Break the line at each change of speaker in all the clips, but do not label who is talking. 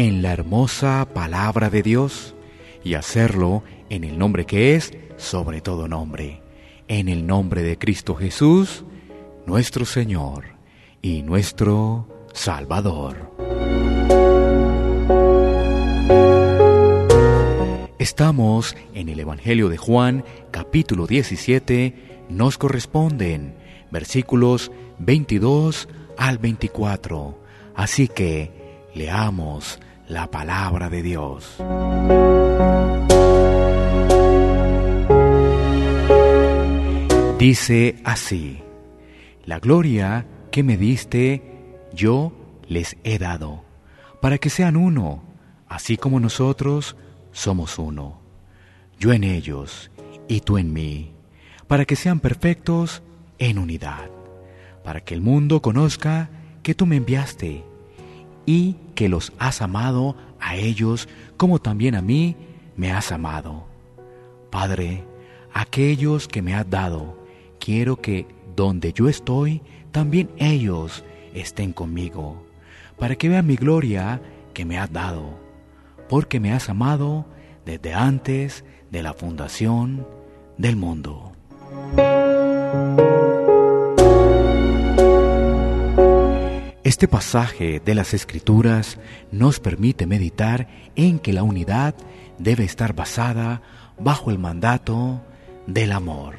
en la hermosa palabra de Dios y hacerlo en el nombre que es sobre todo nombre, en el nombre de Cristo Jesús, nuestro Señor y nuestro Salvador. Estamos en el Evangelio de Juan, capítulo 17, nos corresponden versículos 22 al 24. Así que leamos la palabra de Dios. Dice así, la gloria que me diste, yo les he dado, para que sean uno, así como nosotros somos uno. Yo en ellos y tú en mí, para que sean perfectos en unidad, para que el mundo conozca que tú me enviaste y que los has amado a ellos como también a mí me has amado. Padre, aquellos que me has dado, quiero que donde yo estoy, también ellos estén conmigo, para que vean mi gloria que me has dado, porque me has amado desde antes de la fundación del mundo. Este pasaje de las Escrituras nos permite meditar en que la unidad debe estar basada bajo el mandato del amor.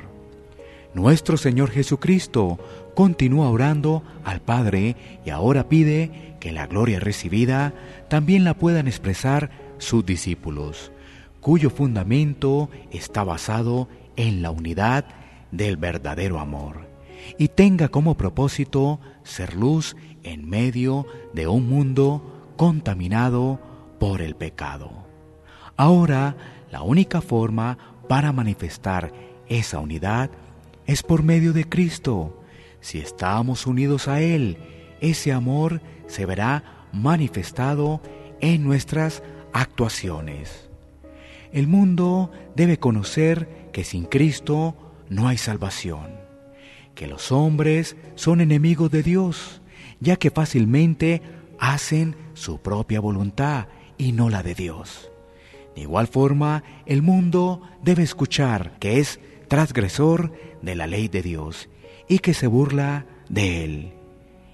Nuestro Señor Jesucristo continúa orando al Padre y ahora pide que la gloria recibida también la puedan expresar sus discípulos, cuyo fundamento está basado en la unidad del verdadero amor y tenga como propósito ser luz en medio de un mundo contaminado por el pecado. Ahora, la única forma para manifestar esa unidad es por medio de Cristo. Si estamos unidos a Él, ese amor se verá manifestado en nuestras actuaciones. El mundo debe conocer que sin Cristo no hay salvación, que los hombres son enemigos de Dios, ya que fácilmente hacen su propia voluntad y no la de Dios. De igual forma, el mundo debe escuchar que es transgresor de la ley de Dios y que se burla de Él,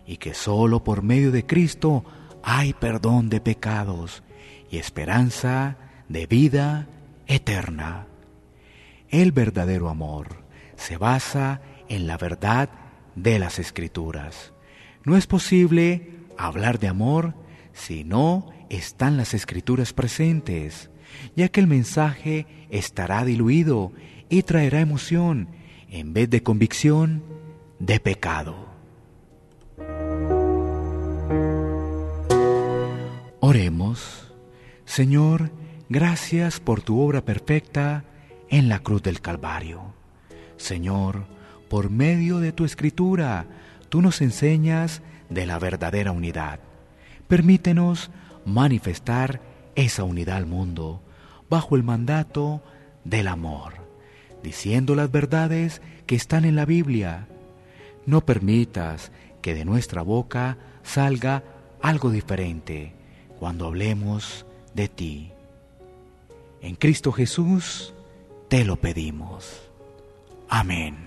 y que sólo por medio de Cristo hay perdón de pecados y esperanza de vida eterna. El verdadero amor se basa en la verdad de las escrituras. No es posible hablar de amor si no están las escrituras presentes, ya que el mensaje estará diluido y traerá emoción en vez de convicción de pecado. Oremos, Señor, gracias por tu obra perfecta en la cruz del Calvario. Señor, por medio de tu escritura, tú nos enseñas de la verdadera unidad. Permítenos manifestar esa unidad al mundo bajo el mandato del amor diciendo las verdades que están en la Biblia. No permitas que de nuestra boca salga algo diferente cuando hablemos de ti. En Cristo Jesús te lo pedimos. Amén.